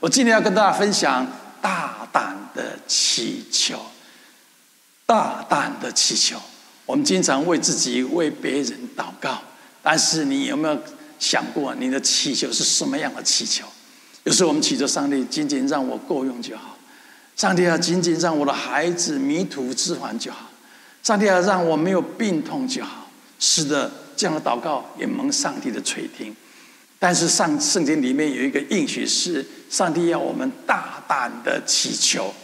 我今天要跟大家分享大胆的祈求。大胆的祈求。我们经常为自己、为别人祷告，但是你有没有想过，你的祈求是什么样的祈求？有时候我们祈求上帝，仅仅让我够用就好；上帝啊，仅仅让我的孩子迷途知返就好；上帝啊，让我没有病痛就好。是的，这样的祷告也蒙上帝的垂听。但是上圣经里面有一个应许是，上帝要我们大胆的祈求。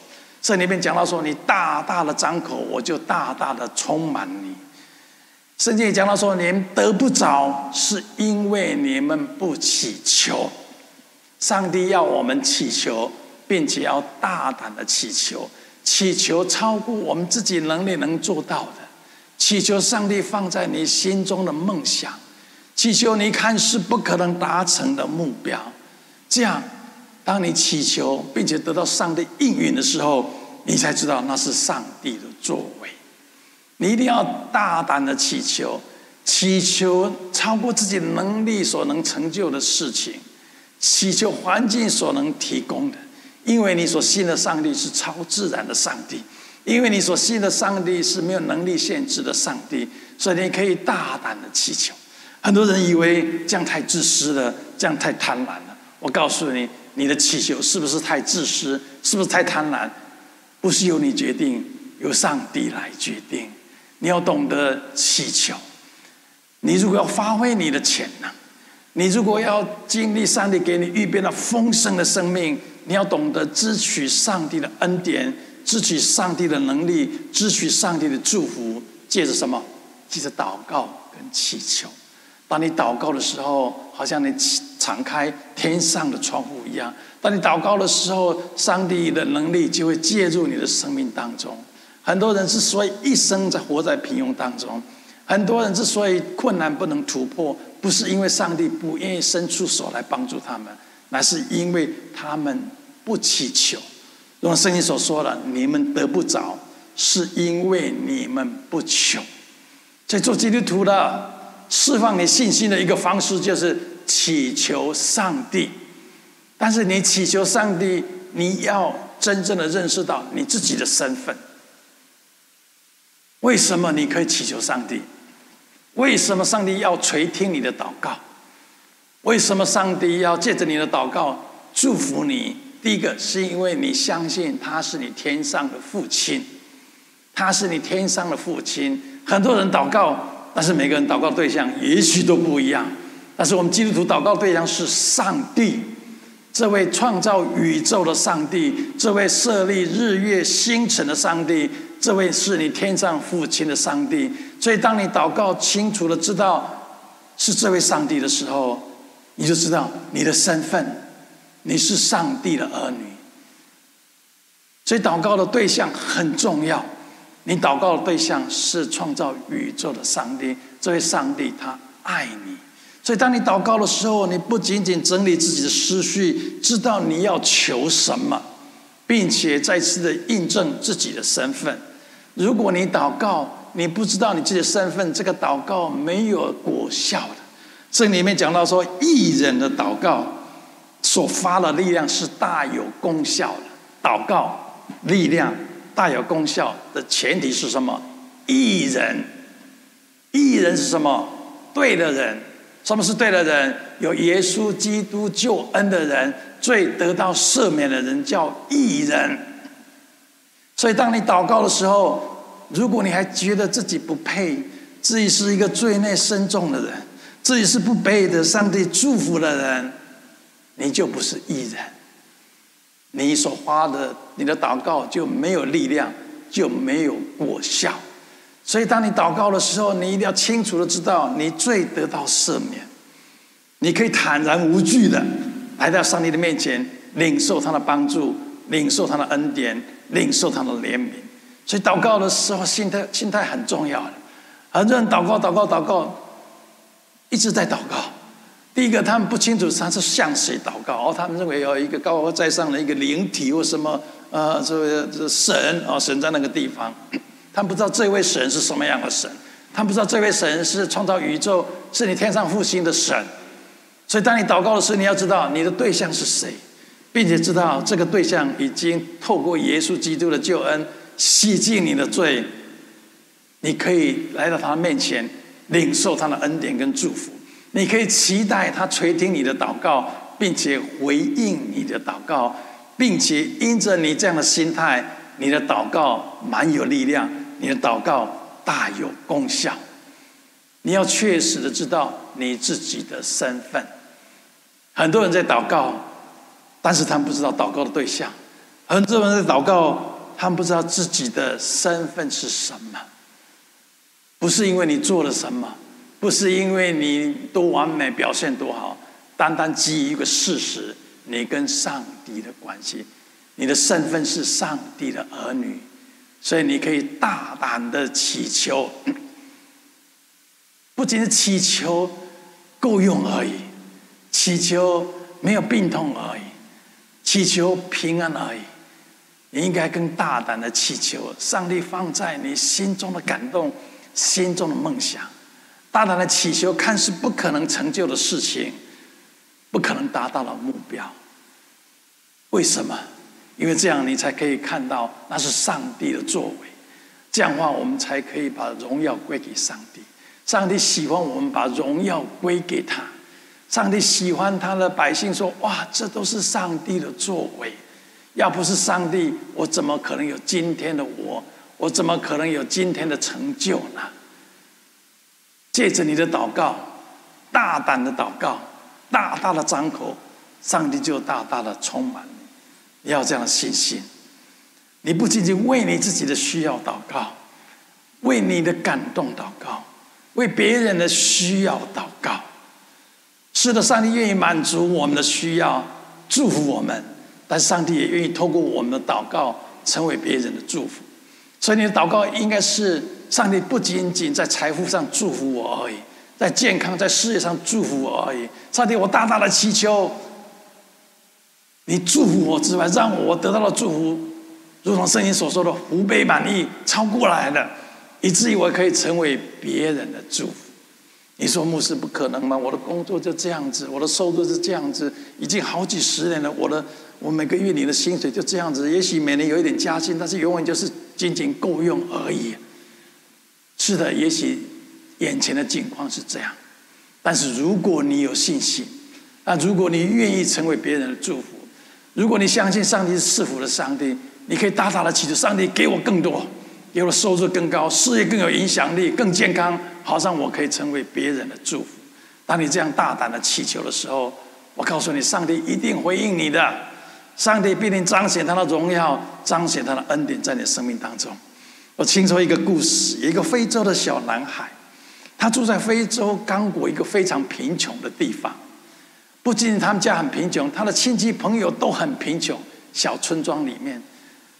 这里面讲到说，你大大的张口，我就大大的充满你。圣经也讲到说，你们得不着，是因为你们不祈求。上帝要我们祈求，并且要大胆的祈求，祈求超过我们自己能力能做到的，祈求上帝放在你心中的梦想，祈求你看是不可能达成的目标，这样。当你祈求并且得到上帝应允的时候，你才知道那是上帝的作为。你一定要大胆的祈求，祈求超过自己能力所能成就的事情，祈求环境所能提供的，因为你所信的上帝是超自然的上帝，因为你所信的上帝是没有能力限制的上帝，所以你可以大胆的祈求。很多人以为这样太自私了，这样太贪婪了。我告诉你。你的祈求是不是太自私？是不是太贪婪？不是由你决定，由上帝来决定。你要懂得祈求。你如果要发挥你的潜能，你如果要经历上帝给你预备了丰盛的生命，你要懂得支取上帝的恩典，支取上帝的能力，支取上帝的祝福。借着什么？借着祷告跟祈求。当你祷告的时候，好像你敞开天上的窗户一样。当你祷告的时候，上帝的能力就会介入你的生命当中。很多人之所以一生在活在平庸当中，很多人之所以困难不能突破，不是因为上帝不愿意伸出手来帮助他们，乃是因为他们不祈求。如圣经所说的，你们得不着，是因为你们不求。在做基督徒的。释放你信心的一个方式就是祈求上帝，但是你祈求上帝，你要真正的认识到你自己的身份。为什么你可以祈求上帝？为什么上帝要垂听你的祷告？为什么上帝要借着你的祷告祝福你？第一个是因为你相信他是你天上的父亲，他是你天上的父亲。很多人祷告。但是每个人祷告对象也许都不一样，但是我们基督徒祷告对象是上帝，这位创造宇宙的上帝，这位设立日月星辰的上帝，这位是你天上父亲的上帝。所以，当你祷告清楚的知道是这位上帝的时候，你就知道你的身份，你是上帝的儿女。所以，祷告的对象很重要。你祷告的对象是创造宇宙的上帝，这位上帝他爱你，所以当你祷告的时候，你不仅仅整理自己的思绪，知道你要求什么，并且再次的印证自己的身份。如果你祷告，你不知道你自己的身份，这个祷告没有果效的。这里面讲到说，义人的祷告所发的力量是大有功效的，祷告力量。大有功效的前提是什么？义人，义人是什么？对的人。什么是对的人？有耶稣基督救恩的人，最得到赦免的人叫义人。所以，当你祷告的时候，如果你还觉得自己不配，自己是一个罪孽深重的人，自己是不配得上帝祝福的人，你就不是义人。你所发的，你的祷告就没有力量，就没有果效。所以，当你祷告的时候，你一定要清楚的知道，你最得到赦免，你可以坦然无惧的来到上帝的面前，领受他的帮助，领受他的恩典，领受他的怜悯。所以，祷告的时候，心态心态很重要的。很多人祷告，祷告，祷告，一直在祷告。第一个，他们不清楚他是向谁祷告，哦，他们认为有一个高高在上的一个灵体或什么，呃，这位这神哦，神在那个地方，他们不知道这位神是什么样的神，他们不知道这位神是创造宇宙，是你天上复兴的神，所以当你祷告的时候，你要知道你的对象是谁，并且知道这个对象已经透过耶稣基督的救恩洗净你的罪，你可以来到他面前领受他的恩典跟祝福。你可以期待他垂听你的祷告，并且回应你的祷告，并且因着你这样的心态，你的祷告蛮有力量，你的祷告大有功效。你要确实的知道你自己的身份。很多人在祷告，但是他们不知道祷告的对象；很多人在祷告，他们不知道自己的身份是什么。不是因为你做了什么，不是因为你多完美、表现多好，单单基于一个事实：你跟上帝的关系，你的身份是上帝的儿女，所以你可以大胆的祈求。不仅是祈求够用而已，祈求没有病痛而已，祈求平安而已。你应该更大胆的祈求，上帝放在你心中的感动、心中的梦想。大胆的祈求，看似不可能成就的事情，不可能达到的目标。为什么？因为这样你才可以看到那是上帝的作为。这样的话，我们才可以把荣耀归给上帝。上帝喜欢我们把荣耀归给他，上帝喜欢他的百姓说：“哇，这都是上帝的作为，要不是上帝，我怎么可能有今天的我？我怎么可能有今天的成就呢？”借着你的祷告，大胆的祷告，大大的张口，上帝就大大的充满你。你要这样的信心，你不仅仅为你自己的需要祷告，为你的感动祷告。为别人的需要祷告，是的，上帝愿意满足我们的需要，祝福我们，但上帝也愿意透过我们的祷告，成为别人的祝福。所以，你的祷告应该是：上帝不仅仅在财富上祝福我而已，在健康、在事业上祝福我而已。上帝，我大大的祈求，你祝福我之外，让我得到的祝福，如同圣经所说的，福杯满溢，超过来了。以至于我可以成为别人的祝福。你说牧师不可能吗？我的工作就这样子，我的收入是这样子，已经好几十年了。我的我每个月领的薪水就这样子，也许每年有一点加薪，但是永远就是仅仅够用而已。是的，也许眼前的境况是这样，但是如果你有信心，那如果你愿意成为别人的祝福，如果你相信上帝是赐福的上帝，你可以大大的祈求上帝给我更多。有了收入更高，事业更有影响力，更健康，好像我可以成为别人的祝福。当你这样大胆的祈求的时候，我告诉你，上帝一定回应你的。上帝必定彰显他的荣耀，彰显他的恩典在你生命当中。我听说一个故事，一个非洲的小男孩，他住在非洲刚果一个非常贫穷的地方。不仅他们家很贫穷，他的亲戚朋友都很贫穷。小村庄里面，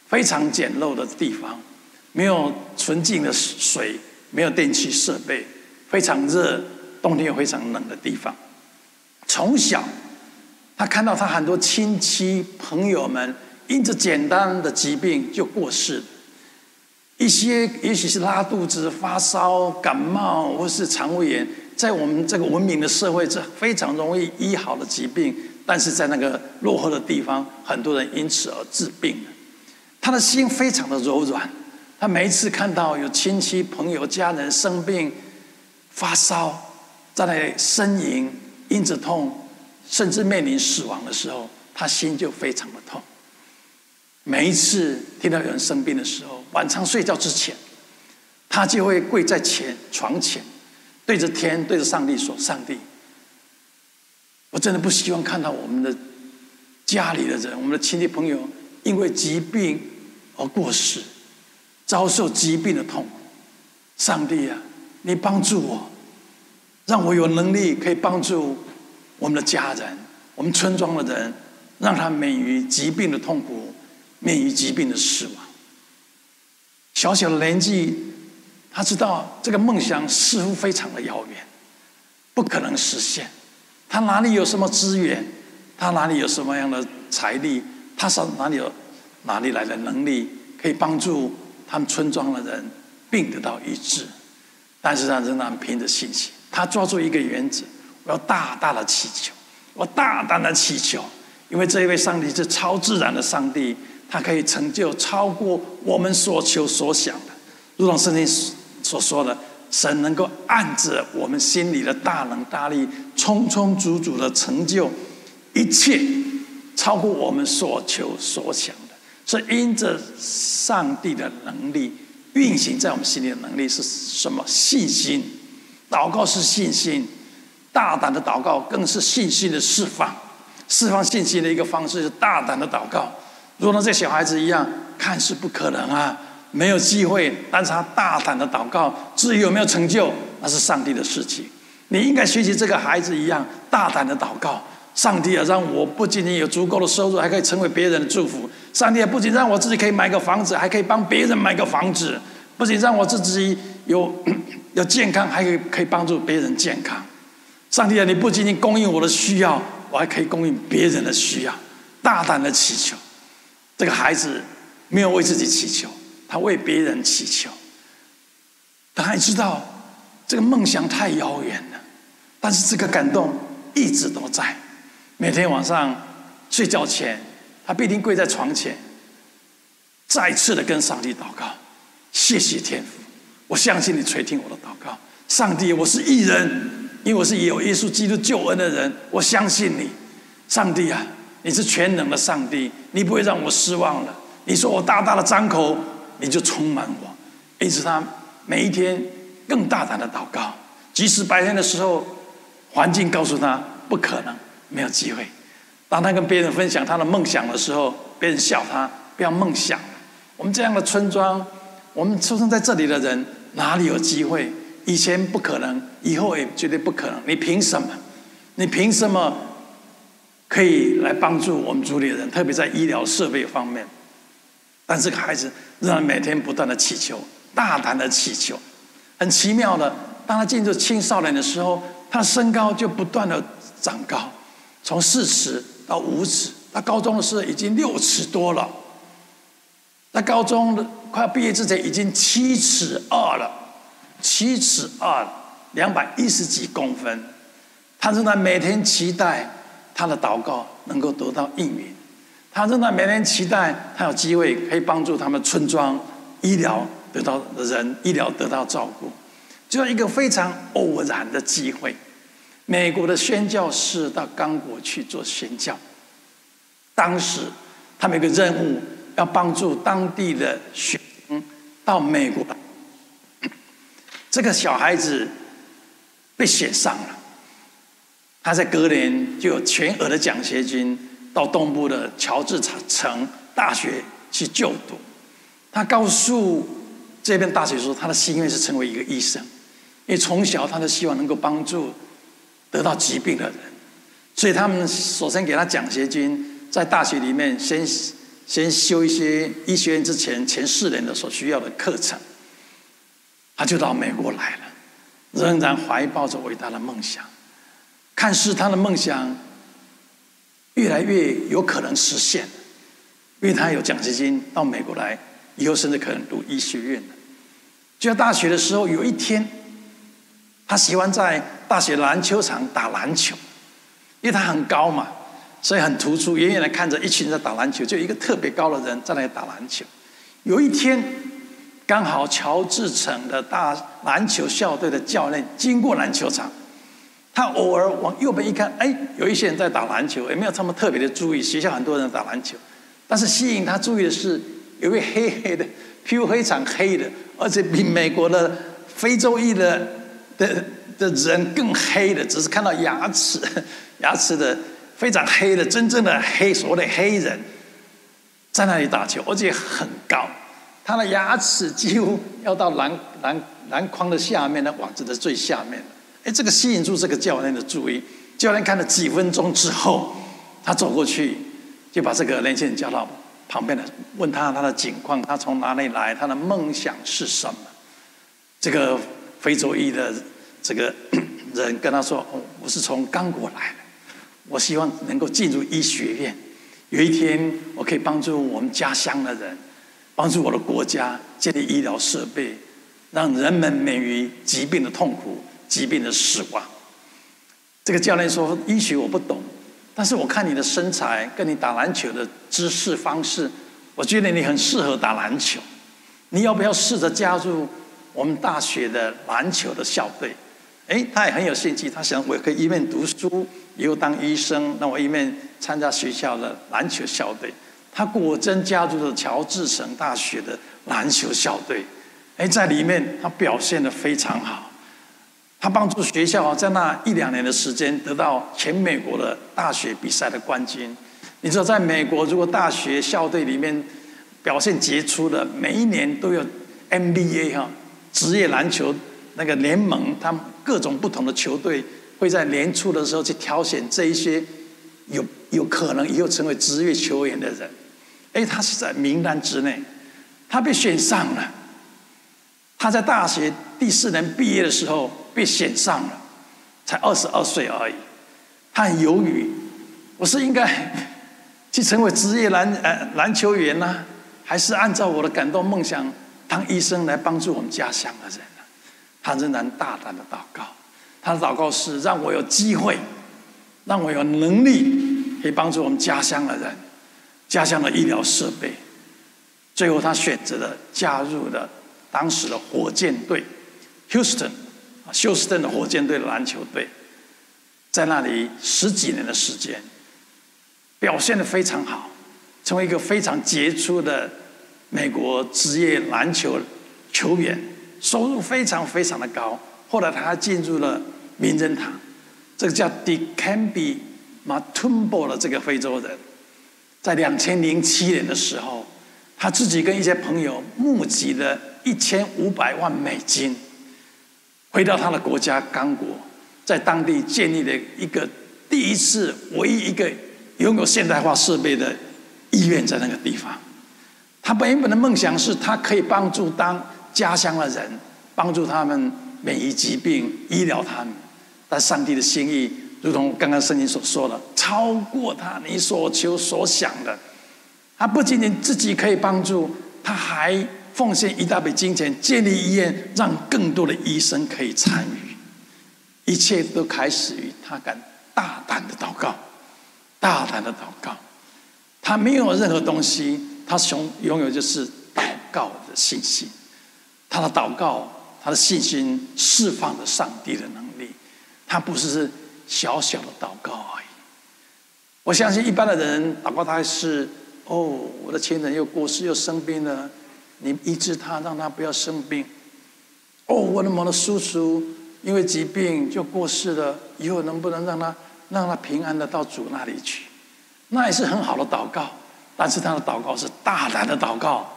非常简陋的地方。没有纯净的水，没有电器设备，非常热，冬天又非常冷的地方。从小，他看到他很多亲戚朋友们因着简单的疾病就过世，一些也许是拉肚子、发烧、感冒，或是肠胃炎，在我们这个文明的社会，这非常容易医好的疾病，但是在那个落后的地方，很多人因此而治病。他的心非常的柔软。他每一次看到有亲戚、朋友、家人生病、发烧，在那里呻吟、因着痛，甚至面临死亡的时候，他心就非常的痛。每一次听到有人生病的时候，晚上睡觉之前，他就会跪在前床前，对着天、对着上帝说：“上帝，我真的不希望看到我们的家里的人、我们的亲戚朋友因为疾病而过世。”遭受疾病的痛，上帝啊，你帮助我，让我有能力可以帮助我们的家人、我们村庄的人，让他免于疾病的痛苦，免于疾病的死亡。小小的年纪，他知道这个梦想似乎非常的遥远，不可能实现。他哪里有什么资源？他哪里有什么样的财力？他上哪里有哪里来的能力可以帮助？他们村庄的人病得到医治，但是他仍然凭着信心，他抓住一个原则：我要大大的祈求，我大胆的祈求，因为这一位上帝是超自然的上帝，他可以成就超过我们所求所想的。如同圣经所说的，神能够按着我们心里的大能大力，充充足足的成就一切，超过我们所求所想的。是因着上帝的能力运行在我们心里的能力是什么？信心，祷告是信心，大胆的祷告更是信心的释放。释放信心的一个方式是大胆的祷告，如同这小孩子一样，看似不可能啊，没有机会，但是他大胆的祷告，至于有没有成就，那是上帝的事情。你应该学习这个孩子一样，大胆的祷告。上帝啊，让我不仅仅有足够的收入，还可以成为别人的祝福。上帝啊，不仅让我自己可以买个房子，还可以帮别人买个房子。不仅让我自己有 有健康，还可以可以帮助别人健康。上帝啊，你不仅仅供应我的需要。我还可以供应别人的需要，大胆的祈求。这个孩子没有为自己祈求，他为别人祈求。他还知道这个梦想太遥远了，但是这个感动一直都在。每天晚上睡觉前，他必定跪在床前，再次的跟上帝祷告：“谢谢天父，我相信你垂听我的祷告。上帝，我是艺人。”因为我是有耶稣基督救恩的人，我相信你，上帝啊，你是全能的上帝，你不会让我失望了。你说我大大的张口，你就充满我。因此，他每一天更大胆的祷告，即使白天的时候，环境告诉他不可能，没有机会。当他跟别人分享他的梦想的时候，别人笑他不要梦想。我们这样的村庄，我们出生在这里的人，哪里有机会？以前不可能，以后也绝对不可能。你凭什么？你凭什么可以来帮助我们族里的人？特别在医疗设备方面。但这个孩子仍然每天不断的祈求，大胆的祈求。很奇妙的，当他进入青少年的时候，他的身高就不断的长高，从四尺到五尺，他高中的时候已经六尺多了。他高中快要毕业之前，已经七尺二了。七尺二，两百一十几公分。他仍然每天期待他的祷告能够得到应允。他仍然每天期待他有机会可以帮助他们村庄医疗得到的人医疗得到照顾。就一个非常偶然的机会，美国的宣教士到刚果去做宣教。当时他们有个任务，要帮助当地的学生到美国。这个小孩子被选上了，他在隔年就有全额的奖学金到东部的乔治城大学去就读。他告诉这边大学说，他的心愿是成为一个医生，因为从小他就希望能够帮助得到疾病的人，所以他们首先给他奖学金，在大学里面先先修一些医学院之前前四年的所需要的课程。他就到美国来了，仍然怀抱着伟大的梦想，看似他的梦想越来越有可能实现，因为他有奖学金到美国来，以后甚至可能读医学院。就在大学的时候，有一天，他喜欢在大学篮球场打篮球，因为他很高嘛，所以很突出，远远的看着一群人在打篮球，就一个特别高的人在那里打篮球。有一天。刚好乔治城的大篮球校队的教练经过篮球场，他偶尔往右边一看，哎，有一些人在打篮球，也没有他们特别的注意。学校很多人打篮球，但是吸引他注意的是，有位黑黑的，皮肤非常黑的，而且比美国的非洲裔的的的人更黑的，只是看到牙齿，牙齿的非常黑的，真正的黑，所谓的黑人，在那里打球，而且很高。他的牙齿几乎要到篮篮篮筐的下面，那网子的最下面。哎，这个吸引住这个教练的注意。教练看了几分钟之后，他走过去，就把这个年轻人叫到旁边来，问他他的情况，他从哪里来，他的梦想是什么。这个非洲裔的这个人跟他说：“哦，我是从刚果来的，我希望能够进入医学院，有一天我可以帮助我们家乡的人。”帮助我的国家建立医疗设备，让人们免于疾病的痛苦、疾病的死亡。这个教练说：“医学我不懂，但是我看你的身材跟你打篮球的姿势方式，我觉得你很适合打篮球。你要不要试着加入我们大学的篮球的校队？诶，他也很有兴趣，他想我可以一面读书，又当医生，那我一面参加学校的篮球校队。他果真加入了乔治城大学的篮球校队。诶，在里面他表现得非常好。他帮助学校在那一两年的时间得到全美国的大学比赛的冠军。你知道，在美国，如果大学校队里面表现杰出的，每一年都有 NBA 哈职业篮球那个联盟，他们各种不同的球队会在年初的时候去挑选这一些有有可能以后成为职业球员的人。哎，他是在名单之内，他被选上了。他在大学第四年毕业的时候。被选上了，才二十二岁而已。他很犹豫，我是应该 去成为职业篮呃篮球员呢，还是按照我的感动梦想当医生来帮助我们家乡的人呢？他仍然大胆的祷告，他的祷告是让我有机会，让我有能力可以帮助我们家乡的人，家乡的医疗设备。最后，他选择了加入了当时的火箭队，Houston。休斯顿的火箭队篮球队，在那里十几年的时间，表现得非常好，成为一个非常杰出的美国职业篮球球员，收入非常非常的高。后来他进入了名人堂，这个叫 Dikembe Mutombo 的这个非洲人，在两千零七年的时候，他自己跟一些朋友募集了一千五百万美金。回到他的国家刚果，在当地建立了一个第一次、唯一一个拥有现代化设备的医院，在那个地方。他原本的梦想是他可以帮助当家乡的人，帮助他们免疫疾病，医疗他们。但上帝的心意，如同刚刚圣经所说的，超过他你所求所想的。他不仅仅自己可以帮助，他还。奉献一大笔金钱建立医院，让更多的医生可以参与。一切都开始于他敢大胆的祷告，大胆的祷告。他没有任何东西，他拥拥有就是祷告的信心。他的祷告，他的信心释放了上帝的能力。他不是小小的祷告而已。我相信一般的人祷告，他是哦，我的亲人又过世又生病了。你医治他，让他不要生病。哦，我的某的叔叔因为疾病就过世了，以后能不能让他让他平安的到主那里去？那也是很好的祷告。但是他的祷告是大胆的祷告，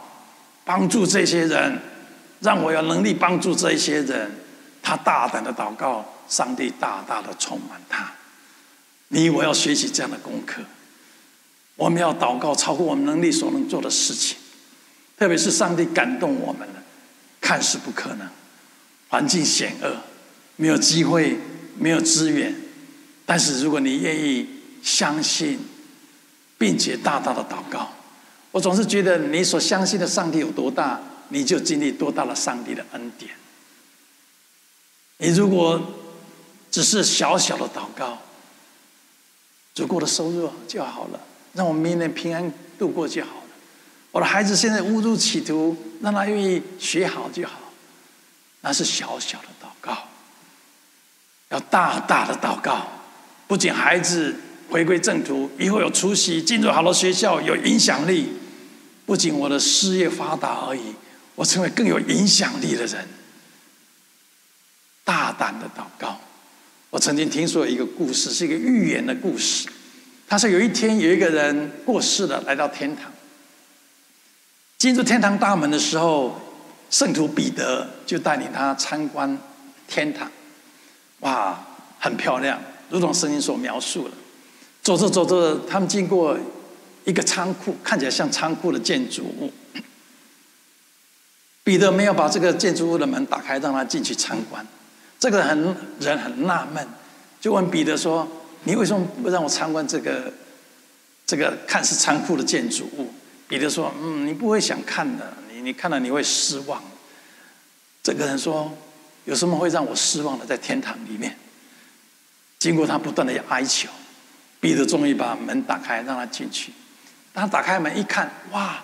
帮助这些人，让我有能力帮助这些人。他大胆的祷告，上帝大大的充满他。你我要学习这样的功课。我们要祷告超过我们能力所能做的事情。特别是上帝感动我们了，看似不可能，环境险恶，没有机会，没有资源，但是如果你愿意相信，并且大大的祷告，我总是觉得你所相信的上帝有多大，你就经历多大的上帝的恩典。你如果只是小小的祷告，足够的收入就好了，让我明年平安度过就好。我的孩子现在误入歧途，让他愿意学好就好。那是小小的祷告，要大大的祷告。不仅孩子回归正途，以后有出息，进入好的学校，有影响力。不仅我的事业发达而已，我成为更有影响力的人。大胆的祷告。我曾经听说一个故事，是一个寓言的故事。他说有一天有一个人过世了，来到天堂。进入天堂大门的时候，圣徒彼得就带领他参观天堂。哇，很漂亮，如同圣经所描述的。走着走着，他们经过一个仓库，看起来像仓库的建筑物。彼得没有把这个建筑物的门打开，让他进去参观。这个很人很纳闷，就问彼得说：“你为什么不让我参观这个这个看似仓库的建筑物？”彼得说：“嗯，你不会想看的，你你看了你会失望。”这个人说：“有什么会让我失望的？在天堂里面，经过他不断的哀求，彼得终于把门打开，让他进去。他打开门一看，哇，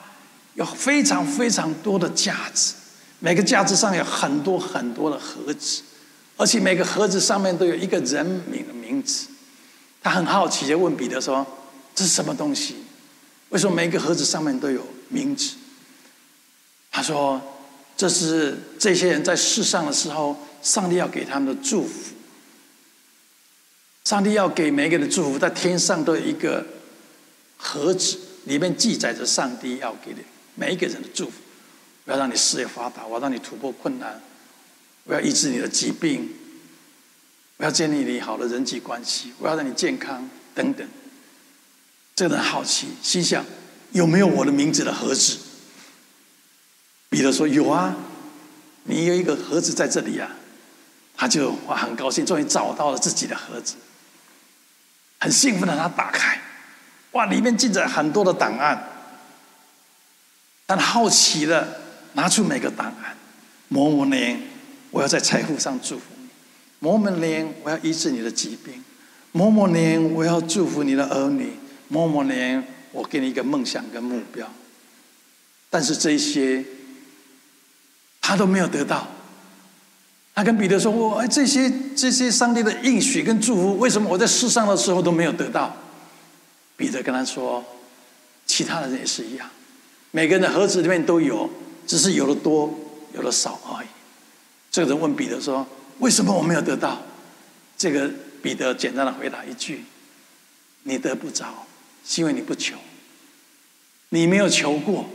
有非常非常多的架子，每个架子上有很多很多的盒子，而且每个盒子上面都有一个人名的名字。他很好奇，就问彼得说：“这是什么东西？为什么每个盒子上面都有名字？”他说：“这是这些人在世上的时候，上帝要给他们的祝福。上帝要给每个人的祝福，在天上都有一个盒子，里面记载着上帝要给的每一个人的祝福。我要让你事业发达，我要让你突破困难，我要医治你的疾病，我要建立你好的人际关系，我要让你健康等等。”这个人好奇，心想：“有没有我的名字的盒子？”彼得说：“有啊，你有一个盒子在这里啊。”他就哇很高兴，终于找到了自己的盒子，很兴奋的他打开，哇，里面记着很多的档案。但好奇的拿出每个档案，某某年我要在财富上祝福你，某某年我要医治你的疾病，某某年我要祝福你的儿女，某某年我给你一个梦想跟目标。但是这些。他都没有得到。他跟彼得说：“我，这些这些上帝的应许跟祝福，为什么我在世上的时候都没有得到？”彼得跟他说：“其他的人也是一样，每个人的盒子里面都有，只是有的多，有的少而已。”这个人问彼得说：“为什么我没有得到？”这个彼得简单的回答一句：“你得不着，是因为你不求，你没有求过。”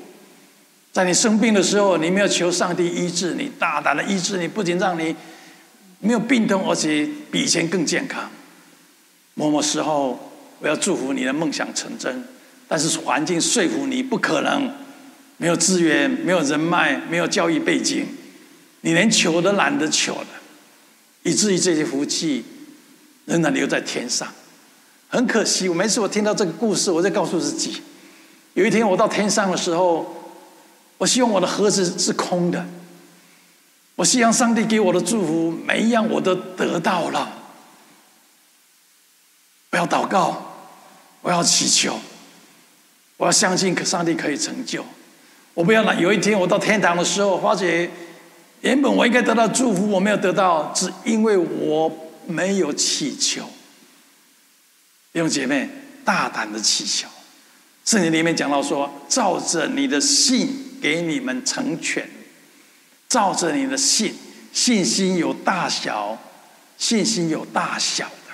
在你生病的时候，你没有求上帝医治你，大胆的医治你，不仅让你没有病痛，而且比以前更健康。某某时候，我要祝福你的梦想成真，但是环境说服你不可能，没有资源，没有人脉，没有教育背景，你连求都懒得求了，以至于这些福气仍然留在天上。很可惜，我每次我听到这个故事，我在告诉自己，有一天我到天上的时候。我希望我的盒子是空的。我希望上帝给我的祝福，每一样我都得到了。我要祷告，我要祈求，我要相信，可上帝可以成就。我不要那有一天我到天堂的时候，发觉原本我应该得到祝福，我没有得到，只因为我没有祈求。弟兄姐妹，大胆的祈求。圣经里面讲到说，照着你的信。给你们成全，照着你的信，信心有大小，信心有大小的。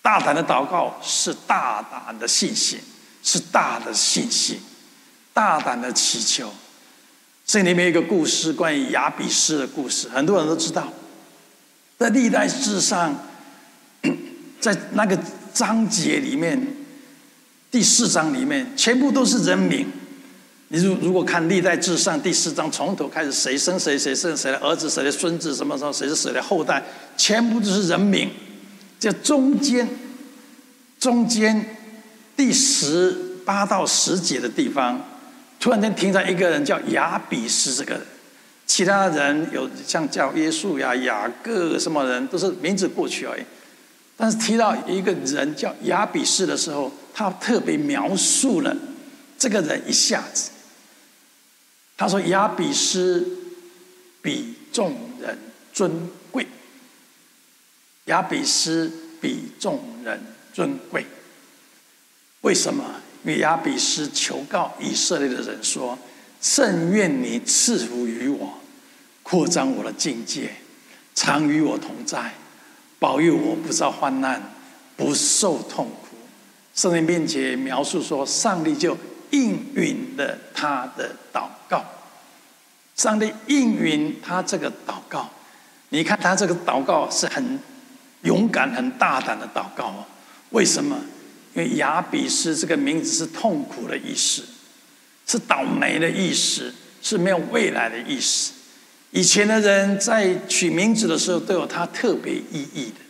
大胆的祷告是大胆的信心，是大的信心，大胆的祈求。这里面一个故事，关于亚比斯的故事，很多人都知道。在历代志上，在那个章节里面，第四章里面，全部都是人名。你如如果看历代志上第四章从头开始，谁生谁，谁生谁的儿子，谁的孙子，什么时候谁是谁的后代，全部都是人名。这中间，中间第十八到十节的地方，突然间停在一个人叫雅比斯这个人，其他人有像叫耶稣呀、雅各什么人，都是名字过去而已。但是提到一个人叫亚比斯的时候，他特别描述了这个人一下子。他说：“亚比斯比众人尊贵。亚比斯比众人尊贵。为什么？因为亚比斯求告以色列的人说：‘甚愿你赐福于我，扩张我的境界，常与我同在，保佑我不遭患难，不受痛苦。’圣灵并且描述说，上帝就。”应允了他的祷告，上帝应允他这个祷告。你看他这个祷告是很勇敢、很大胆的祷告哦。为什么？因为亚比斯这个名字是痛苦的意思，是倒霉的意思，是没有未来的意思。以前的人在取名字的时候都有他特别意义的，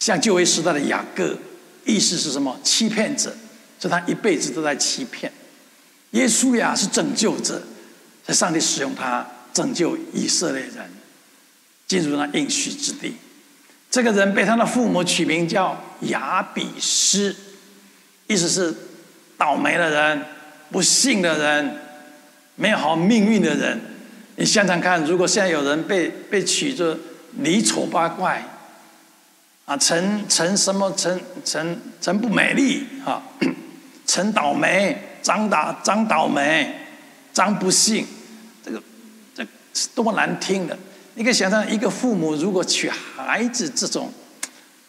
像旧约时代的雅各，意思是什么？欺骗者。是他一辈子都在欺骗。耶稣呀是拯救者，在上帝使用他拯救以色列人进入那应许之地。这个人被他的父母取名叫亚比斯，意思是倒霉的人、不幸的人、没有好命运的人。你想想看，如果现在有人被被取作李丑八怪，啊，陈陈什么陈陈陈不美丽啊，陈倒霉、张打张倒霉、张不幸，这个这是多难听的！你可以想象，一个父母如果取孩子这种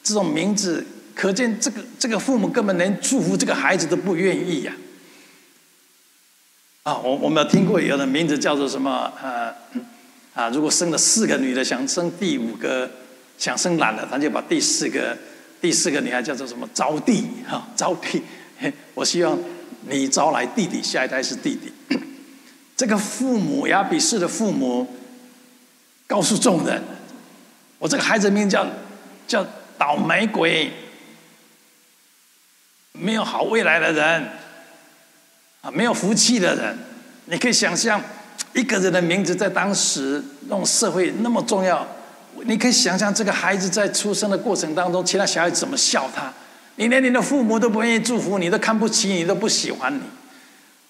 这种名字，可见这个这个父母根本连祝福这个孩子都不愿意呀。啊我我们有听过有的名字叫做什么？呃，啊，如果生了四个女的，想生第五个，想生男的，他就把第四个第四个女孩叫做什么？招弟哈，招弟。我希望你招来弟弟，下一代是弟弟。这个父母亚比斯的父母告诉众人：“我这个孩子名叫叫倒霉鬼，没有好未来的人。”啊，没有福气的人，你可以想象一个人的名字在当时那种社会那么重要。你可以想象这个孩子在出生的过程当中，其他小孩怎么笑他？你连你的父母都不愿意祝福你，都看不起你，都不喜欢你。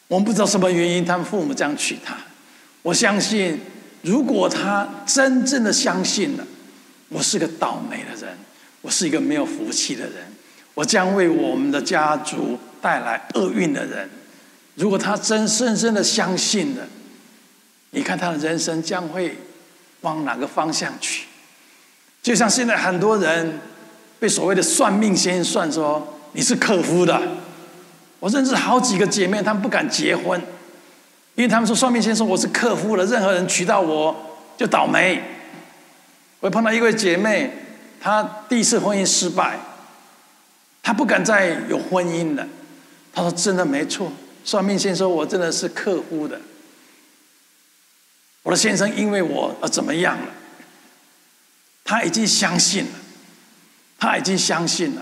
我们不知道什么原因，他们父母这样娶他。我相信，如果他真正的相信了，我是个倒霉的人，我是一个没有福气的人，我将为我们的家族带来厄运的人。如果他真深深的相信了，你看他的人生将会往哪个方向去？就像现在很多人被所谓的算命先生算说你是克夫的。我认识好几个姐妹，她们不敢结婚，因为他们说算命先生我是克夫的，任何人娶到我就倒霉。我碰到一位姐妹，她第一次婚姻失败，她不敢再有婚姻了。她说真的没错。算命先生：“我真的是克夫的，我的先生因为我而怎么样了？他已经相信了，他已经相信了。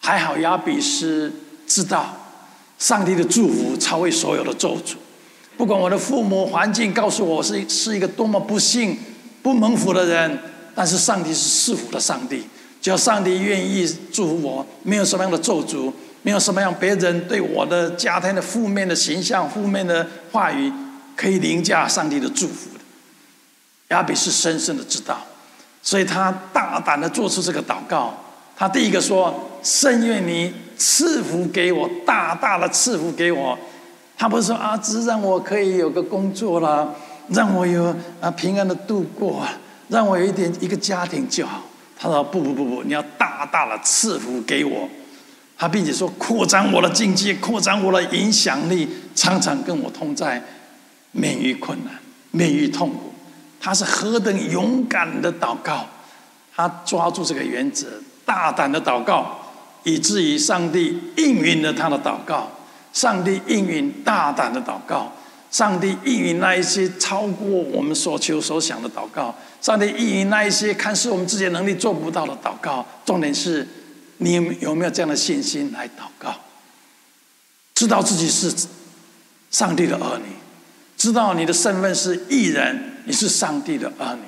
还好亚比斯知道，上帝的祝福超越所有的咒诅。不管我的父母环境告诉我是是一个多么不幸、不蒙福的人，但是上帝是赐福的上帝。只要上帝愿意祝福我，没有什么样的咒诅。”没有什么样别人对我的家庭的负面的形象、负面的话语，可以凌驾上帝的祝福的。亚比是深深的知道，所以他大胆的做出这个祷告。他第一个说：“甚愿你赐福给我，大大的赐福给我。”他不是说啊，只让我可以有个工作了，让我有啊平安的度过，让我有一点一个家庭就好。他说：“不不不不，你要大大的赐福给我。”他并且说：“扩张我的境界，扩张我的影响力，常常跟我同在，免于困难，免于痛苦。”他是何等勇敢的祷告！他抓住这个原则，大胆的祷告，以至于上帝应允了他的祷告。上帝应允大胆的祷告，上帝应允那一些超过我们所求所想的祷告，上帝应允那一些看似我们自己能力做不到的祷告。重点是。你有没有这样的信心来祷告？知道自己是上帝的儿女，知道你的身份是义人，你是上帝的儿女，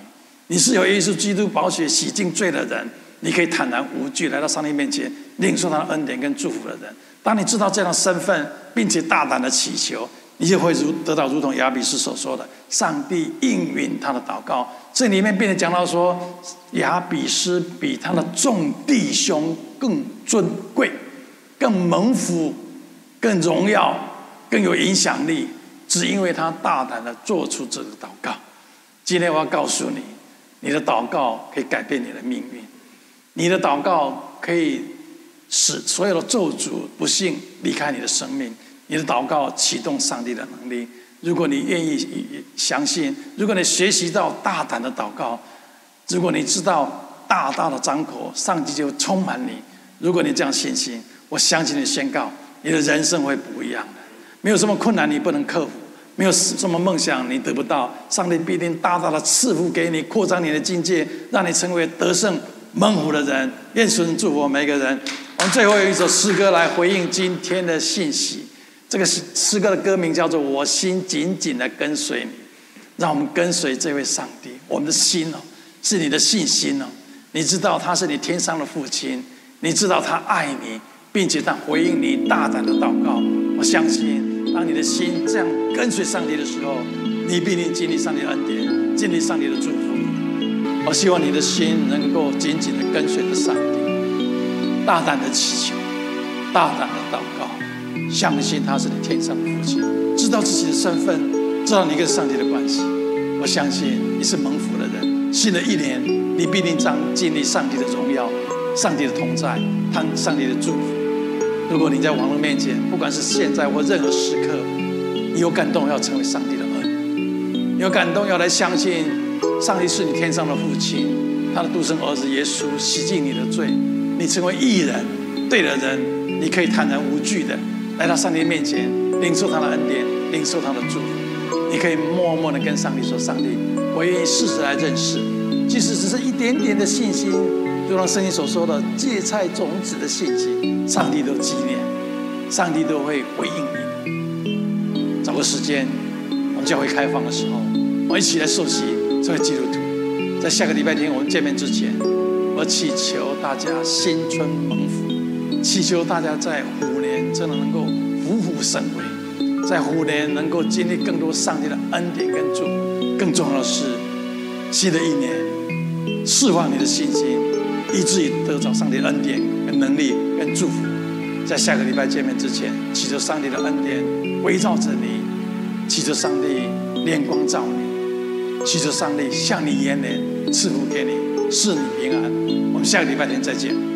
你是有耶稣基督宝血洗净罪的人，你可以坦然无惧来到上帝面前领受他的恩典跟祝福的人。当你知道这样的身份，并且大胆的祈求，你就会如得到如同亚比斯所说的，上帝应允他的祷告。这里面并且讲到说，亚比斯比他的众弟兄。更尊贵、更蒙福、更荣耀、更有影响力，只因为他大胆的做出这个祷告。今天我要告诉你，你的祷告可以改变你的命运，你的祷告可以使所有的咒诅、不幸离开你的生命。你的祷告启动上帝的能力。如果你愿意相信，如果你学习到大胆的祷告，如果你知道。大大的张口，上帝就充满你。如果你这样信心，我相信你宣告，你的人生会不一样的。没有什么困难你不能克服，没有什么梦想你得不到，上帝必定大大的赐福给你，扩张你的境界，让你成为得胜蒙福的人。愿神祝福我每个人。我们最后有一首诗歌来回应今天的信息。这个诗诗歌的歌名叫做《我心紧紧的跟随你》，让我们跟随这位上帝。我们的心哦，是你的信心哦。你知道他是你天上的父亲，你知道他爱你，并且他回应你大胆的祷告。我相信，当你的心这样跟随上帝的时候，你必定经历上帝的恩典，经历上帝的祝福。我希望你的心能够紧紧的跟随着上帝，大胆的祈求，大胆的祷告，相信他是你天上的父亲，知道自己的身份，知道你跟上帝的关系。我相信你是蒙福的人。新的一年，你必定将经历上帝的荣耀、上帝的同在、他上帝的祝福。如果你在网络面前，不管是现在或任何时刻，你有感动要成为上帝的儿女，有感动要来相信。上帝是你天上的父亲，他的独生儿子耶稣洗净你的罪，你成为义人，对的人，你可以坦然无惧的来到上帝面前，领受他的恩典，领受他的祝福。你可以默默的跟上帝说：“上帝，我愿意试着来认识，即使只是一点点的信心，就像圣经所说的芥菜种子的信心，上帝都纪念，上帝都会回应你。”找个时间，我们教会开放的时候，我们一起来受洗。成为基督徒，在下个礼拜天我们见面之前，我祈求大家新春蒙福，祈求大家在真的能够虎虎生威，在虎年能够经历更多上帝的恩典跟祝福。更重要的是，新的一年释放你的信心，以至于得着上帝恩典跟能力跟祝福。在下个礼拜见面之前，祈求上帝的恩典围绕着你，祈求上帝亮光照你。祈求上帝向你延年，赐福给你，赐你平安。我们下个礼拜天再见。